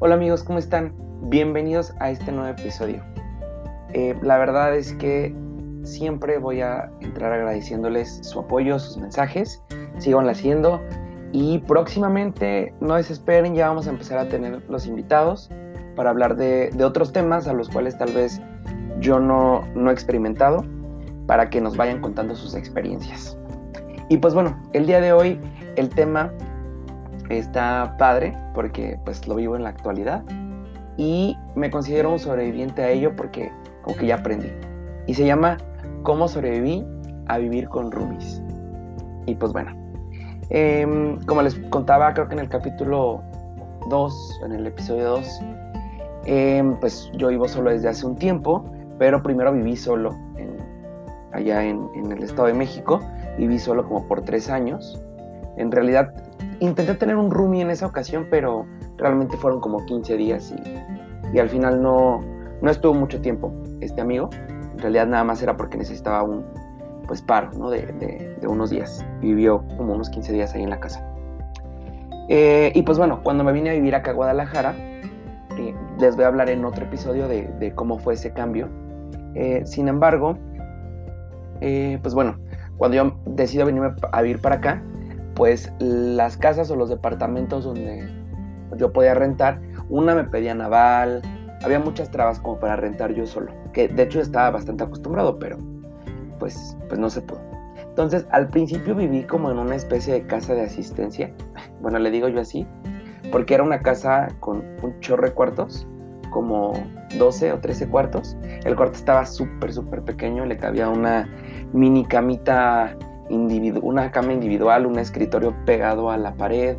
Hola amigos, ¿cómo están? Bienvenidos a este nuevo episodio. Eh, la verdad es que siempre voy a entrar agradeciéndoles su apoyo, sus mensajes, síganlo haciendo y próximamente, no desesperen, ya vamos a empezar a tener los invitados para hablar de, otros temas a los cuales tal vez yo no, no he experimentado, para que nos vayan contando sus experiencias. Y pues bueno, el día de hoy el tema está padre porque pues lo vivo en la actualidad y me considero un sobreviviente a ello porque como que ya aprendí. Y se llama ¿Cómo sobreviví a vivir con roomies? Y pues bueno, em, como les contaba creo que en el capítulo 2, en el episodio 2, em, pues yo vivo solo desde hace un tiempo, pero primero viví solo allá en, en el Estado de México, viví solo como por tres años. En realidad intenté tener un roomie en esa ocasión, pero realmente fueron como 15 días y, al final no, no estuvo mucho tiempo este amigo. En realidad nada más era porque necesitaba un pues paro ¿no? de, unos días. Vivió como unos 15 días ahí en la casa. Eh, y pues bueno, cuando me vine a vivir acá a Guadalajara, eh, les voy a hablar en otro episodio de, cómo fue ese cambio. Eh, sin embargo, pues bueno, cuando yo decido venirme a vivir para acá, pues las casas o los departamentos donde yo podía rentar, una me pedía naval, había muchas trabas como para rentar yo solo, que de hecho estaba bastante acostumbrado, pero pues, pues no se pudo. Entonces al principio viví como en una especie de casa de asistencia, bueno le digo yo así, porque era una casa con un chorro de cuartos, como 12 o 13 cuartos. El cuarto estaba súper, súper pequeño, le cabía una mini camita una cama individual, un escritorio pegado a la pared,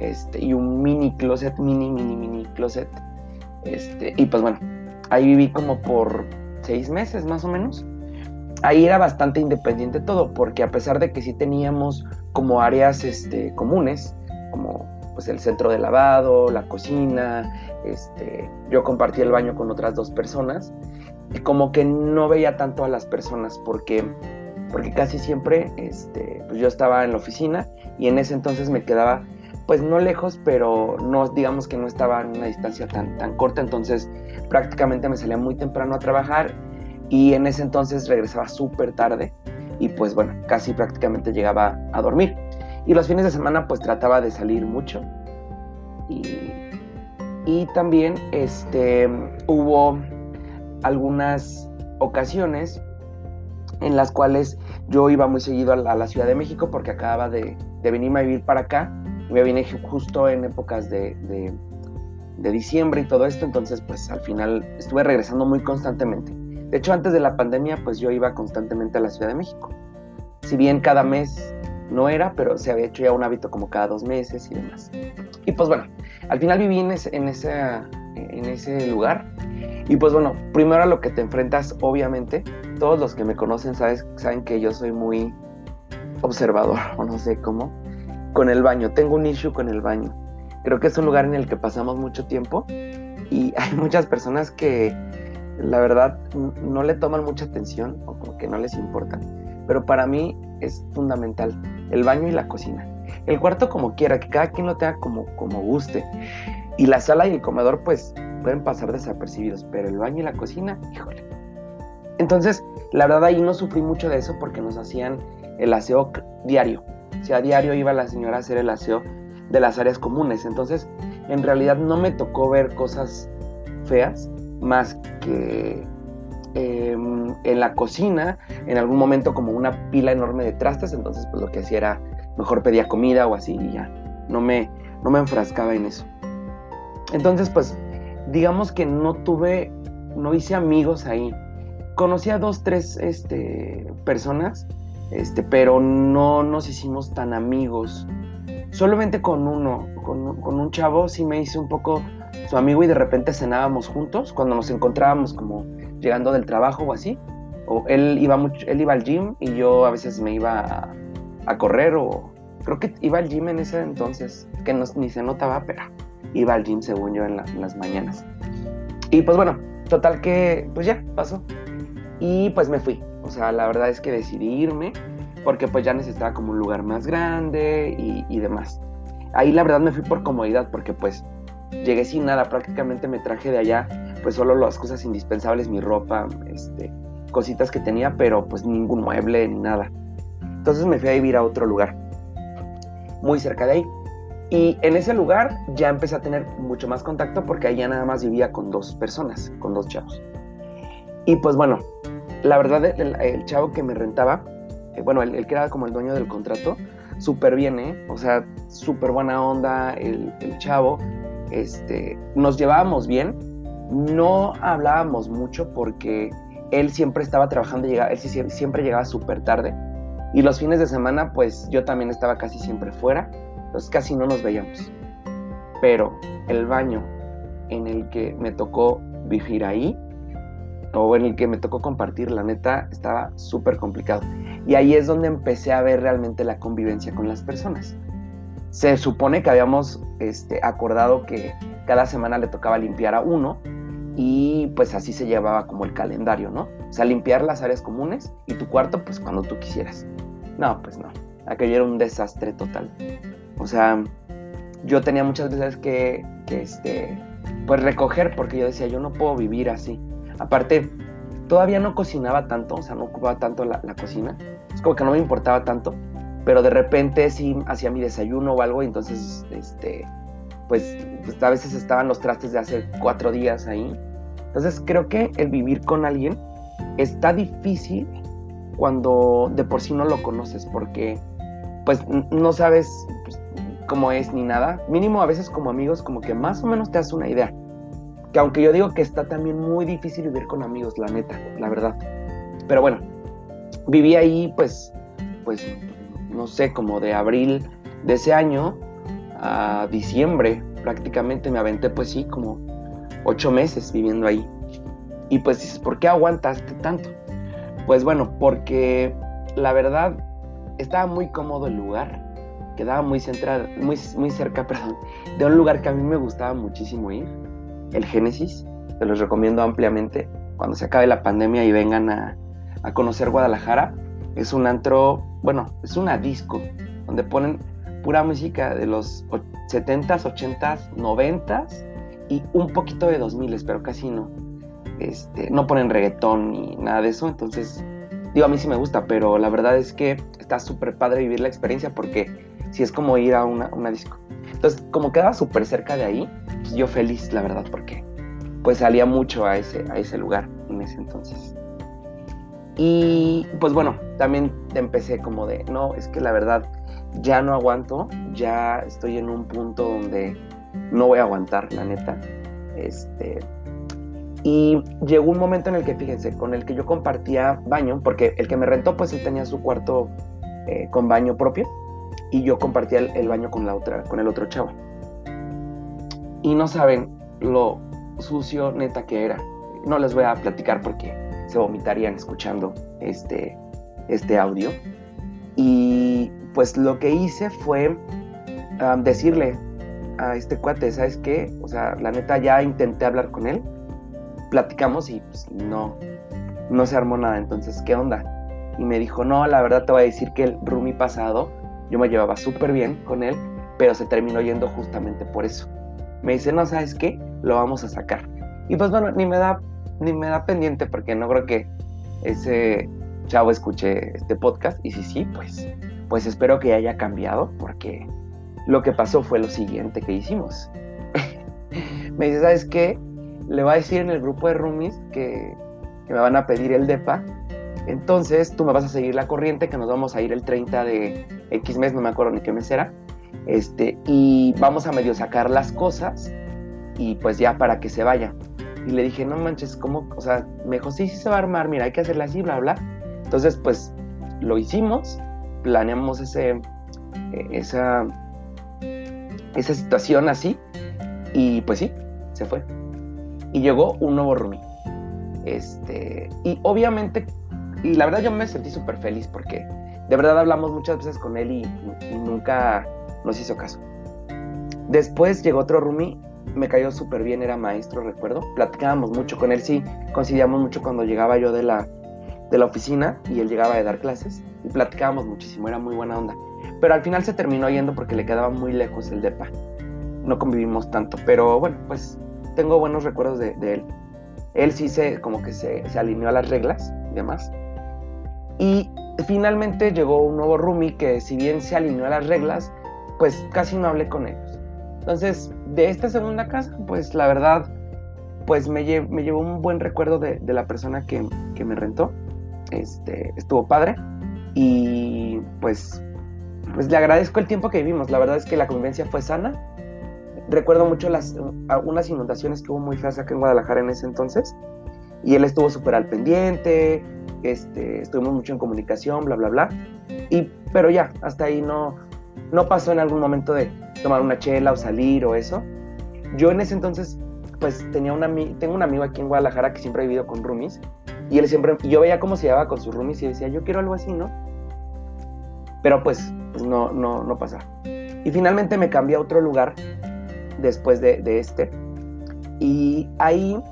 este, y un mini closet, mini, mini, mini closet. Este, y pues bueno, ahí viví como por seis meses más o menos. Ahí era bastante independiente todo, porque a pesar de que sí teníamos como áreas este, comunes, como pues el centro de lavado, la cocina, este, yo compartí el baño con otras dos personas, y como que no veía tanto a las personas, porque porque casi siempre este, pues yo estaba en la oficina y en ese entonces me quedaba pues no lejos, pero no digamos que no estaba en una distancia tan, tan corta, entonces prácticamente me salía muy temprano a trabajar y en ese entonces regresaba súper tarde y pues bueno, casi prácticamente llegaba a dormir. Y los fines de semana pues trataba de salir mucho y, y también este, hubo algunas ocasiones en las cuales yo iba muy seguido a la, Ciudad de México porque acababa de, venirme a vivir para acá me vine justo en épocas de, de, diciembre y todo esto, entonces pues al final estuve regresando muy constantemente. De hecho, antes de la pandemia pues yo iba constantemente a la Ciudad de México. Si bien cada mes no era, pero se había hecho ya un hábito como cada dos meses y demás. Y pues bueno, al final viví en ese, en ese, en ese lugar y pues bueno, primero a lo que te enfrentas, obviamente, todos los que me conocen sabes, saben que yo soy muy observador, o no sé cómo, con el baño. Tengo un issue con el baño. Creo que es un lugar en el que pasamos mucho tiempo y hay muchas personas que la verdad no le toman mucha atención o como que no les importa. Pero para mí es fundamental el baño y la cocina. El cuarto como quiera, que cada quien lo tenga como, como guste. Y la sala y el comedor pues pueden pasar desapercibidos, pero el baño y la cocina, híjole. Entonces, la verdad ahí no sufrí mucho de eso porque nos hacían el aseo diario. O sea, a diario iba la señora a hacer el aseo de las áreas comunes. Entonces, en realidad no me tocó ver cosas feas más que em, en la cocina, en algún momento como una pila enorme de trastes. Entonces, pues lo que hacía era mejor pedía comida o así y ya. No me, no me enfrascaba en eso. Entonces, pues digamos que no tuve, no hice amigos ahí. Conocí a dos, tres este, personas, este, pero no nos hicimos tan amigos. Solamente con uno, con, con, un chavo sí me hice un poco su amigo y de repente cenábamos juntos cuando nos encontrábamos como llegando del trabajo o así. O él iba mucho, él iba al gym y yo a veces me iba a, a correr o creo que iba al gym en ese entonces, que no, ni se notaba, pero iba al gym según yo en, las mañanas. Y pues bueno, total que pues ya pasó. Y pues me fui. O sea, la verdad es que decidí irme porque pues ya necesitaba como un lugar más grande y, demás. Ahí la verdad me fui por comodidad porque pues llegué sin nada, prácticamente me traje de allá pues solo las cosas indispensables, mi ropa, este, cositas que tenía, pero pues ningún mueble ni nada. Entonces me fui a vivir a otro lugar, muy cerca de ahí. Y en ese lugar ya empecé a tener mucho más contacto porque ahí ya nada más vivía con dos personas, con dos chavos. Y pues bueno, la verdad el, chavo que me rentaba, eh, bueno, el, que era como el dueño del contrato, súper bien, ¿eh? O sea, súper buena onda el, chavo. Este, nos llevábamos bien, no hablábamos mucho porque él siempre estaba trabajando, llegaba, él siempre llegaba súper tarde. Y los fines de semana, pues yo también estaba casi siempre fuera, entonces casi no nos veíamos. Pero el baño en el que me tocó vivir ahí, o en el que me tocó compartir, la neta, estaba súper complicado. Y ahí es donde empecé a ver realmente la convivencia con las personas. Se supone que habíamos este, acordado que cada semana le tocaba limpiar a uno y pues así se llevaba como el calendario, ¿no? O sea, limpiar las áreas comunes y tu cuarto pues cuando tú quisieras. No, pues no. Aquello era un desastre total. O sea, yo tenía muchas veces que, que este, pues recoger porque yo decía, yo no puedo vivir así. Aparte, todavía no cocinaba tanto, o sea, no ocupaba tanto la, cocina. Es como que no me importaba tanto, pero de repente sí hacía mi desayuno o algo y entonces, este, pues, pues, a veces estaban los trastes de hace cuatro días ahí. Entonces creo que el vivir con alguien está difícil cuando de por sí no lo conoces, porque pues no sabes pues, cómo es ni nada. Mínimo a veces como amigos como que más o menos te das una idea. Que aunque yo digo que está también muy difícil vivir con amigos, la neta, la verdad. Pero bueno, viví ahí pues, pues, no sé, como de abril de ese año a diciembre prácticamente me aventé pues sí, como ocho meses viviendo ahí. Y pues dices, ¿por qué aguantaste tanto? Pues bueno, porque la verdad estaba muy cómodo el lugar, quedaba muy, central, muy, muy cerca perdón, de un lugar que a mí me gustaba muchísimo ir el Génesis. Se los recomiendo ampliamente. Cuando se acabe la pandemia y vengan a, conocer Guadalajara, es un antro, bueno, es una disco donde ponen pura música de los 70s, 80s, 90s y un poquito de 2000s, pero casi no. Este, no ponen reggaetón ni nada de eso, entonces digo, a mí sí me gusta, pero la verdad es que está súper padre vivir la experiencia porque si es como ir a una, una disco. Entonces, como quedaba súper cerca de ahí, pues yo feliz, la verdad, porque pues salía mucho a ese, a ese lugar en ese entonces. Y pues bueno, también empecé como de, no, es que la verdad ya no aguanto, ya estoy en un punto donde no voy a aguantar, la neta. Este, y llegó un momento en el que, fíjense, con el que yo compartía baño, porque el que me rentó, pues él tenía su cuarto eh, con baño propio y yo compartía el, baño con la otra, con el otro chavo. Y no saben lo sucio neta que era. No les voy a platicar porque se vomitarían escuchando este, este audio. Y pues lo que hice fue decirle a este cuate, ¿sabes qué? O sea, la neta ya intenté hablar con él, platicamos y pues no, no se armó nada. Entonces, ¿qué onda? Y me dijo, no, la verdad te voy a decir que el roomie pasado yo me llevaba súper bien con él, pero se terminó yendo justamente por eso. Me dice, no, ¿sabes qué? Lo vamos a sacar. Y pues bueno, ni me da, ni me da pendiente porque no creo que ese chavo escuche este podcast. Y si sí, pues, pues espero que haya cambiado porque lo que pasó fue lo siguiente que hicimos. me dice, ¿sabes qué? Le va a decir en el grupo de roomies que, que me van a pedir el DEPA entonces tú me vas a seguir la corriente, que nos vamos a ir el 30 de X mes, no me acuerdo ni qué mes era. Este, y vamos a medio sacar las cosas y pues ya para que se vaya. Y le dije, no manches, ¿cómo? O sea, me dijo, sí, sí se va a armar, mira, hay que hacerla así, bla, bla. Entonces, pues lo hicimos, planeamos ese, eh, esa, esa situación así y pues sí, se fue. Y llegó un nuevo roomie. Este, y obviamente y la verdad yo me sentí súper feliz porque de verdad hablamos muchas veces con él y, nunca nos hizo caso. Después llegó otro roomie, me cayó súper bien, era maestro, recuerdo. Platicábamos mucho con él, sí, coincidíamos mucho cuando llegaba yo de la, de la oficina y él llegaba de dar clases y platicábamos muchísimo, era muy buena onda. Pero al final se terminó yendo porque le quedaba muy lejos el DEPA. no convivimos tanto, pero bueno, pues tengo buenos recuerdos de, él. Él sí se, como que se, se, alineó a las reglas y demás. Y finalmente llegó un nuevo roomie que si bien se alineó a las reglas, pues casi no hablé con ellos. Entonces, de esta segunda casa, pues la verdad, pues me, me llevó un buen recuerdo de, de la persona que, que, me rentó. Este, estuvo padre y pues, pues le agradezco el tiempo que vivimos. La verdad es que la convivencia fue sana. Recuerdo mucho las, unas inundaciones que hubo muy feas acá en Guadalajara en ese entonces y él estuvo súper al pendiente, este, estuvimos mucho en comunicación, bla, bla, bla. Y, pero ya, hasta ahí no, no pasó en algún momento de tomar una chela o salir o eso. Yo en ese entonces, pues tenía una, tengo un amigo aquí en Guadalajara que siempre ha vivido con roomies y él siempre, yo veía cómo se llevaba con sus roomies y decía, yo quiero algo así, ¿no? Pero pues, pues no, no, no pasa. Y finalmente me cambié a otro lugar después de, de este. Y ahí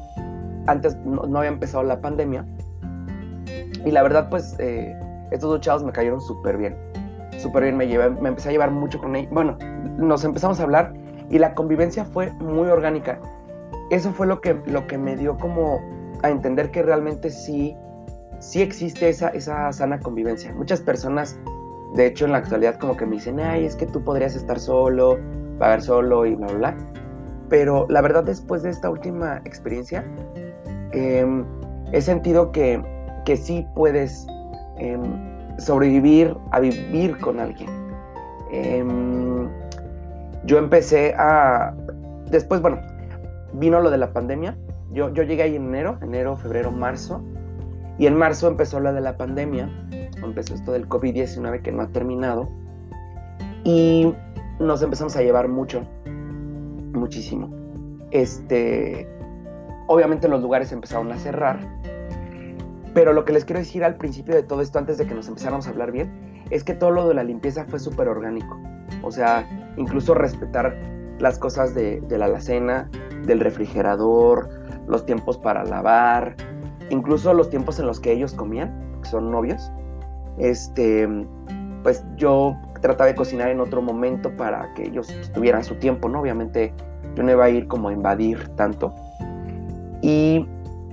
antes no, había empezado la pandemia. Y la verdad, pues, eh, estos dos chavos me cayeron súper bien. Súper bien, me, llevé, me empecé a llevar mucho con ellos. Bueno, nos empezamos a hablar y la convivencia fue muy orgánica. Eso fue lo que, lo que me dio como a entender que realmente sí, sí existe esa, esa sana convivencia. Muchas personas, de hecho, en la actualidad como que me dicen, ay, es que tú podrías estar solo, pagar solo y bla, bla, bla. Pero la verdad, después de esta última experiencia, Em, he sentido que, que sí puedes em, sobrevivir a vivir con alguien. Em, yo empecé a... Después, bueno, vino lo de la pandemia. Yo, yo llegué ahí en enero, enero, febrero, marzo. Y en marzo empezó lo de la pandemia. Empezó esto del COVID-19 que no ha terminado. Y nos empezamos a llevar mucho, muchísimo. Este, Obviamente los lugares empezaron a cerrar, pero lo que les quiero decir al principio de todo esto, antes de que nos empezáramos a hablar bien, es que todo lo de la limpieza fue súper orgánico. O sea, incluso respetar las cosas de, la alacena, del refrigerador, los tiempos para lavar, incluso los tiempos en los que ellos comían, que son novios. Este, pues yo trataba de cocinar en otro momento para que ellos tuvieran su tiempo, ¿no? Obviamente yo no iba a ir como a invadir tanto. Y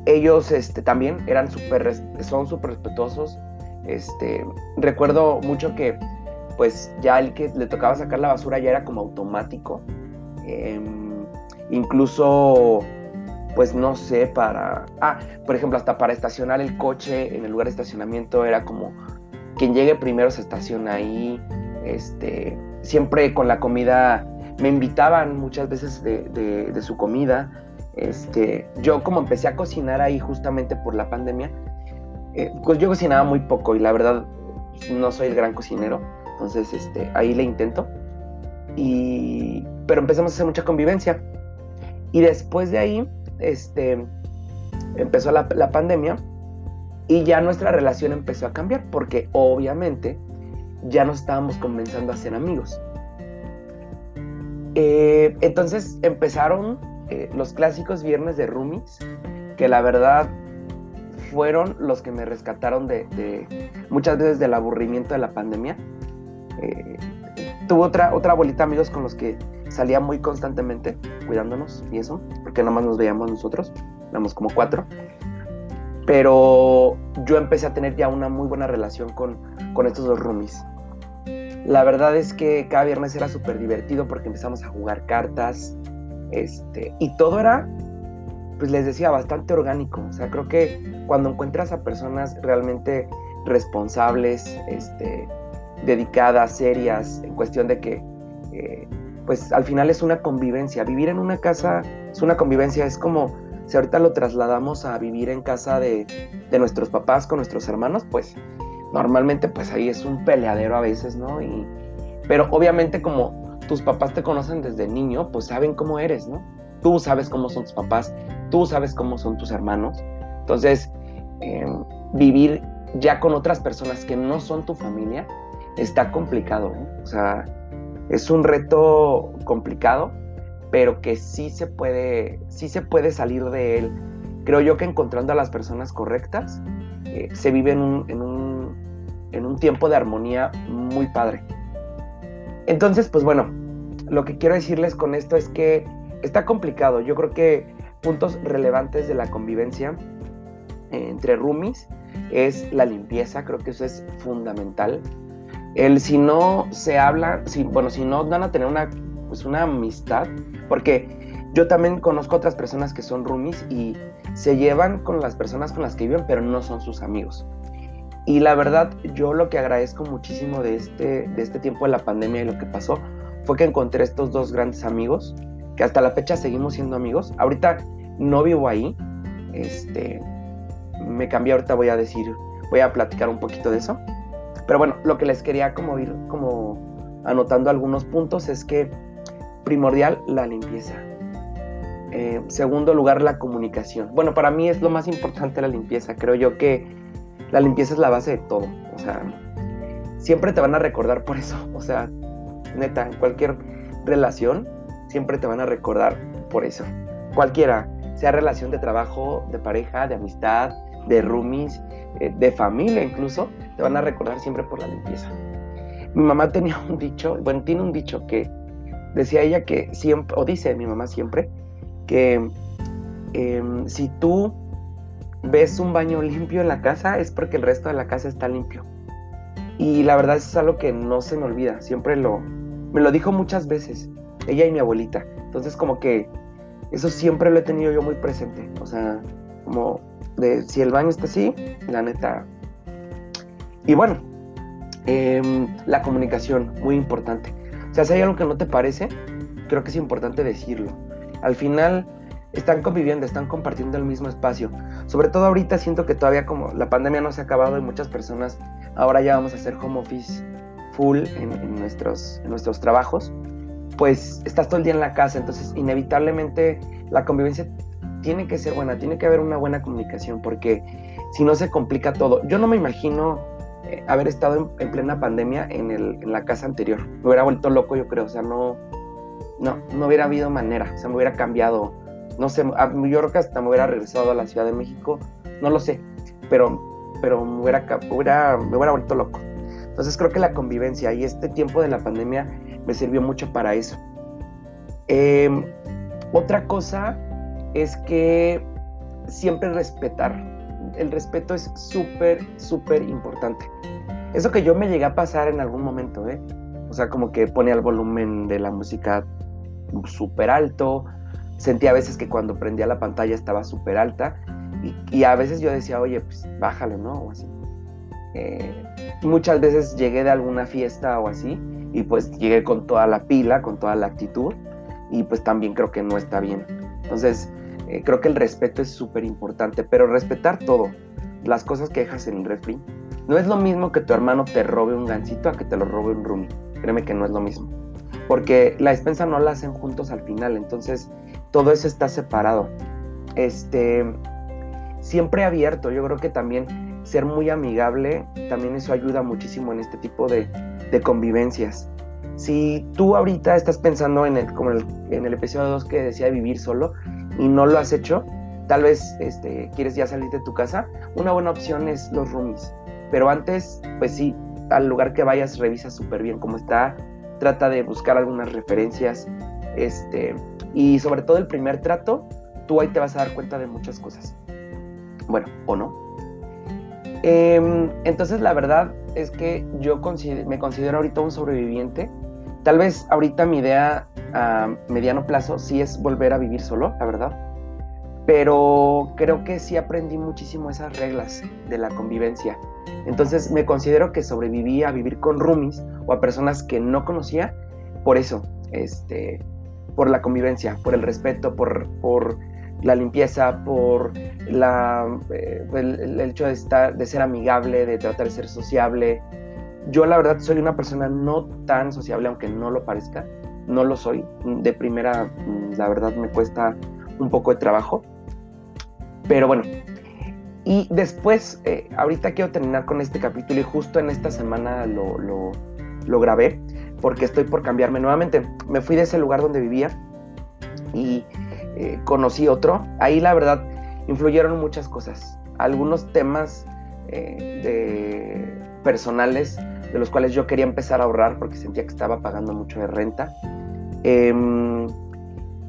ellos este, también eran super, son súper respetuosos. Este, recuerdo mucho que pues ya el que le tocaba sacar la basura ya era como automático. Em, incluso, pues no sé, para... Ah, por ejemplo, hasta para estacionar el coche en el lugar de estacionamiento era como quien llegue primero se estaciona ahí. Este, siempre con la comida, me invitaban muchas veces de, de su comida este, yo como empecé a cocinar ahí justamente por la pandemia, eh, pues yo cocinaba muy poco y la verdad no soy el gran cocinero, entonces este, ahí le intento. Y, pero empezamos a hacer mucha convivencia. Y después de ahí, este, empezó la, pandemia y ya nuestra relación empezó a cambiar porque obviamente ya nos estábamos comenzando a ser amigos. Eh, entonces empezaron eh, los clásicos viernes de roomies, que la verdad fueron los que me rescataron de, muchas veces del aburrimiento de la pandemia. Eh, tuve otra, otra bolita amigos con los que salía muy constantemente, cuidándonos y eso, porque nada más nos veíamos nosotros, éramos como cuatro. Pero yo empecé a tener ya una muy buena relación con, con estos dos roomies. La verdad es que cada viernes era súper divertido porque empezamos a jugar cartas, este, y todo era, pues les decía, bastante orgánico. O sea, creo que cuando encuentras a personas realmente responsables, este, dedicadas, serias, en cuestión de que, eh, pues al final es una convivencia. Vivir en una casa es una convivencia, es como si ahorita lo trasladamos a vivir en casa de, de nuestros papás con nuestros hermanos, pues normalmente pues ahí es un peleadero a veces, ¿no? Y, pero obviamente como tus papás te conocen desde niño, pues saben cómo eres, ¿no? Tú sabes cómo son tus papás, tú sabes cómo son tus hermanos. Entonces, em, vivir ya con otras personas que no son tu familia está complicado. O sea, es un reto complicado, pero que sí se puede, sí se puede salir de él. Creo yo que encontrando a las personas correctas, eh, se vive en, un, en un tiempo de armonía muy padre. Entonces, pues bueno, lo que quiero decirles con esto es que está complicado. Yo creo que puntos relevantes de la convivencia entre roomies es la limpieza, creo que eso es fundamental. El si no se habla, si, bueno, si no van a tener una, pues una amistad, porque yo también conozco otras personas que son roomies y se llevan con las personas con las que viven, pero no son sus amigos. Y la verdad, yo lo que agradezco muchísimo de este, de este tiempo de la pandemia y lo que pasó fue que encontré estos dos grandes amigos, que hasta la fecha seguimos siendo amigos. Ahorita no vivo ahí, este, me cambié, ahorita voy a decir, voy a platicar un poquito de eso. Pero bueno, lo que les quería como ir como anotando algunos puntos es que primordial la limpieza. Eh, segundo lugar, la comunicación. Bueno, para mí es lo más importante la limpieza. Creo yo que la limpieza es la base de todo. O sea, siempre te van a recordar por eso. O sea, neta, en cualquier relación, siempre te van a recordar por eso. Cualquiera, sea relación de trabajo, de pareja, de amistad, de roomies, eh, de familia incluso, te van a recordar siempre por la limpieza. Mi mamá tenía un dicho, bueno, tiene un dicho que decía ella que siempre, o dice mi mamá siempre, que em, si tú ves un baño limpio en la casa es porque el resto de la casa está limpio. Y la verdad es algo que no se me olvida, siempre lo, me lo dijo muchas veces, ella y mi abuelita. Entonces como que eso siempre lo he tenido yo muy presente, o sea, como de si el baño está así, la neta. Y bueno, em, la comunicación, muy importante. O sea, si hay algo que no te parece, creo que es importante decirlo al final están conviviendo, están compartiendo el mismo espacio. Sobre todo ahorita siento que todavía como la pandemia no se ha acabado y muchas personas ahora ya vamos a hacer home office full en, nuestros, nuestros trabajos, pues estás todo el día en la casa, entonces inevitablemente la convivencia tiene que ser buena, tiene que haber una buena comunicación porque si no se complica todo. Yo no me imagino eh, haber estado en, plena pandemia en, la casa anterior. Me hubiera vuelto loco, yo creo, o sea, no no, no hubiera habido manera, se me hubiera cambiado, no sé, a New York hasta me hubiera regresado a la Ciudad de México, no lo sé, pero, pero me, hubiera, hubiera, me hubiera vuelto loco. Entonces creo que la convivencia y este tiempo de la pandemia me sirvió mucho para eso. Em, otra cosa es que siempre respetar. El respeto es súper, súper importante. Eso que yo me llegué a pasar en algún momento, ¿eh? O sea, como que pone el volumen de la música súper alto. Sentía a veces que cuando prendía la pantalla estaba súper alta. Y, a veces yo decía, oye, pues bájale, ¿no? O así. Eh, muchas veces llegué de alguna fiesta o así y pues llegué con toda la pila, con toda la actitud y pues también creo que no está bien. Entonces, eh, creo que el respeto es súper importante, pero respetar todo, las cosas que dejas en el refri. No es lo mismo que tu hermano te robe un gancito a que te lo robe un roomie. Créeme que no es lo mismo porque la despensa no la hacen juntos al final, entonces todo eso está separado. Este, siempre abierto, yo creo que también ser muy amigable, también eso ayuda muchísimo en este tipo de, convivencias. Si tú ahorita estás pensando en el, como en el episodio 2 que decía vivir solo y no lo has hecho, tal vez este, quieres ya salir de tu casa, una buena opción es los roomies. Pero antes, pues sí, al lugar que vayas revisa súper bien cómo está trata de buscar algunas referencias, este, y sobre todo el primer trato, tú ahí te vas a dar cuenta de muchas cosas. Bueno, o no. Em, entonces la verdad es que yo me considero ahorita un sobreviviente. Tal vez ahorita mi idea a mediano plazo sí es volver a vivir solo, la verdad. Pero creo que sí aprendí muchísimo esas reglas de la convivencia. Entonces me considero que sobreviví a vivir con roomies o a personas que no conocía por eso, este, por la convivencia, por el respeto, por, por la limpieza, por la, eh, el, hecho de, estar, de ser amigable, de tratar de ser sociable. Yo la verdad soy una persona no tan sociable, aunque no lo parezca, no lo soy. De primera, la verdad me cuesta un poco de trabajo. Pero bueno, y después, eh, ahorita quiero terminar con este capítulo y justo en esta semana lo, lo, grabé porque estoy por cambiarme nuevamente. Me fui de ese lugar donde vivía y eh, conocí otro. Ahí la verdad influyeron muchas cosas. Algunos temas eh, personales de los cuales yo quería empezar a ahorrar porque sentía que estaba pagando mucho de renta. Em,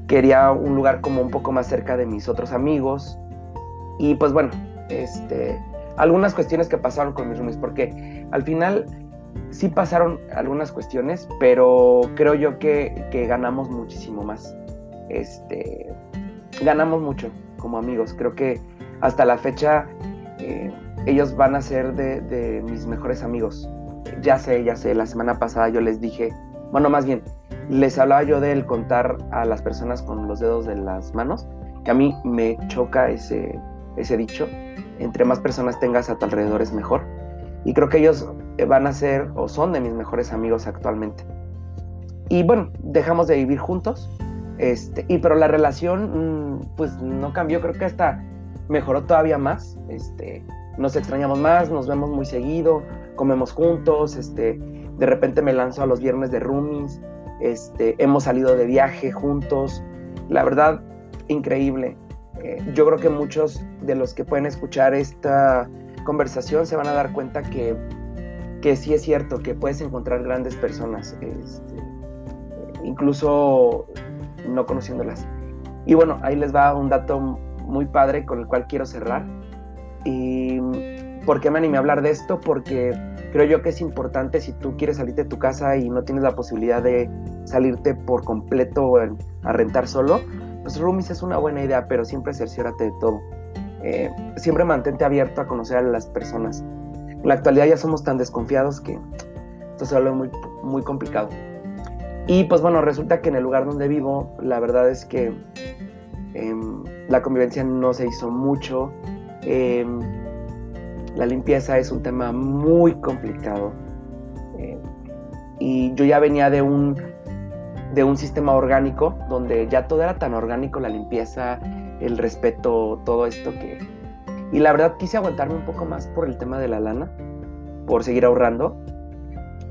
quería un lugar como un poco más cerca de mis otros amigos. Y pues bueno, este, algunas cuestiones que pasaron con mis roomies, porque al final sí pasaron algunas cuestiones, pero creo yo que, que ganamos muchísimo más. Este, ganamos mucho como amigos. Creo que hasta la fecha eh, ellos van a ser de, de, mis mejores amigos. Ya sé, ya sé, la semana pasada yo les dije, bueno, más bien, les hablaba yo del contar a las personas con los dedos de las manos, que a mí me choca ese, ese dicho, entre más personas tengas a tu alrededor es mejor. Y creo que ellos van a ser o son de mis mejores amigos actualmente. Y bueno, dejamos de vivir juntos, este, y pero la relación mm, pues no cambió, creo que hasta mejoró todavía más. Este, nos extrañamos más, nos vemos muy seguido, comemos juntos, este, de repente me lanzo a los viernes de roomies, este, hemos salido de viaje juntos. La verdad, increíble. Yo creo que muchos de los que pueden escuchar esta conversación se van a dar cuenta que, que sí es cierto, que puedes encontrar grandes personas, este, incluso no conociéndolas. Y bueno, ahí les va un dato muy padre con el cual quiero cerrar. ¿Y por qué me animé a hablar de esto? Porque creo yo que es importante si tú quieres salirte de tu casa y no tienes la posibilidad de salirte por completo a rentar solo, pues roomies es una buena idea, pero siempre cerciórate de todo. Eh, siempre mantente abierto a conocer a las personas. En la actualidad ya somos tan desconfiados que esto se vuelve muy, muy complicado. Y pues bueno, resulta que en el lugar donde vivo, la verdad es que em, la convivencia no se hizo mucho. Em, la limpieza es un tema muy complicado. Em, y yo ya venía de un, de un sistema orgánico donde ya todo era tan orgánico, la limpieza, el respeto, todo esto que... Y la verdad quise aguantarme un poco más por el tema de la lana, por seguir ahorrando.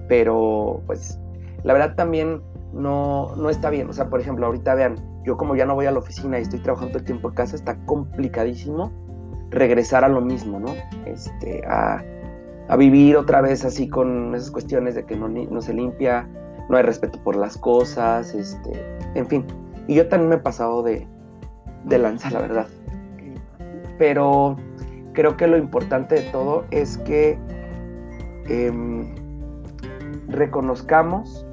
Pero pues la verdad también no, no está bien. O sea, por ejemplo, ahorita vean, yo como ya no voy a la oficina y estoy trabajando el tiempo en casa, está complicadísimo regresar a lo mismo, ¿no? Este, a, vivir otra vez así con esas cuestiones de que no, no, se limpia, no hay respeto por las cosas, este, en fin. Y yo también me he pasado de, de lanza, la verdad. Pero creo que lo importante de todo es que em, reconozcamos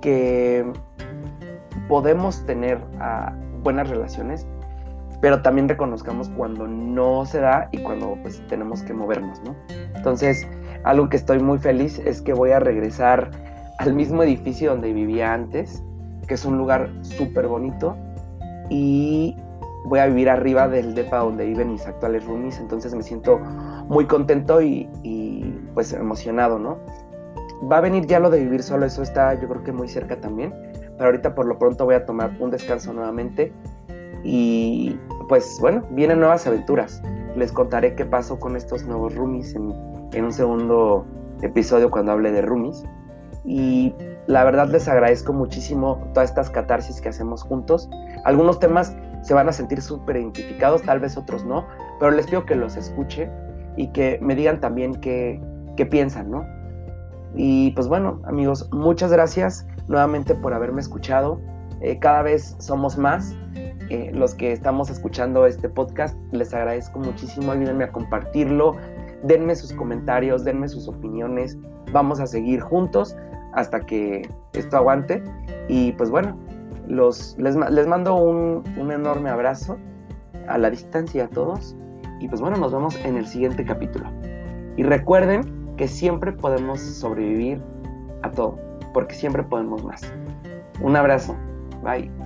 que podemos tener ah, buenas relaciones, pero también reconozcamos cuando no se da y cuando pues tenemos que movernos, ¿no? Entonces, algo que estoy muy feliz es que voy a regresar al mismo edificio donde vivía antes, que es un lugar súper bonito, y voy a vivir arriba del depa donde viven mis actuales roomies, entonces me siento muy contento y, pues emocionado, ¿no? va a venir ya lo de vivir solo, eso está yo creo que muy cerca también, pero ahorita por lo pronto voy a tomar un descanso nuevamente y pues bueno, vienen nuevas aventuras. Les contaré qué pasó con estos nuevos roomies en, en un segundo episodio cuando hable de roomies. Y la verdad les agradezco muchísimo todas estas catarsis que hacemos juntos. Algunos temas se van a sentir súper identificados, tal vez otros no, pero les pido que los escuchen y que me digan también qué, qué piensan, ¿no? Y pues bueno, amigos, muchas gracias nuevamente por haberme escuchado. Eh, cada vez somos más eh, los que estamos escuchando este podcast. Les agradezco muchísimo. Ayúdenme a compartirlo. Denme sus comentarios, denme sus opiniones. Vamos a seguir juntos hasta que esto aguante. Y pues bueno, los, les, les mando un, un enorme abrazo a la distancia a todos. Y pues bueno, nos vemos en el siguiente capítulo. Y recuerden que siempre podemos sobrevivir a todo, porque siempre podemos más. Un abrazo. Bye.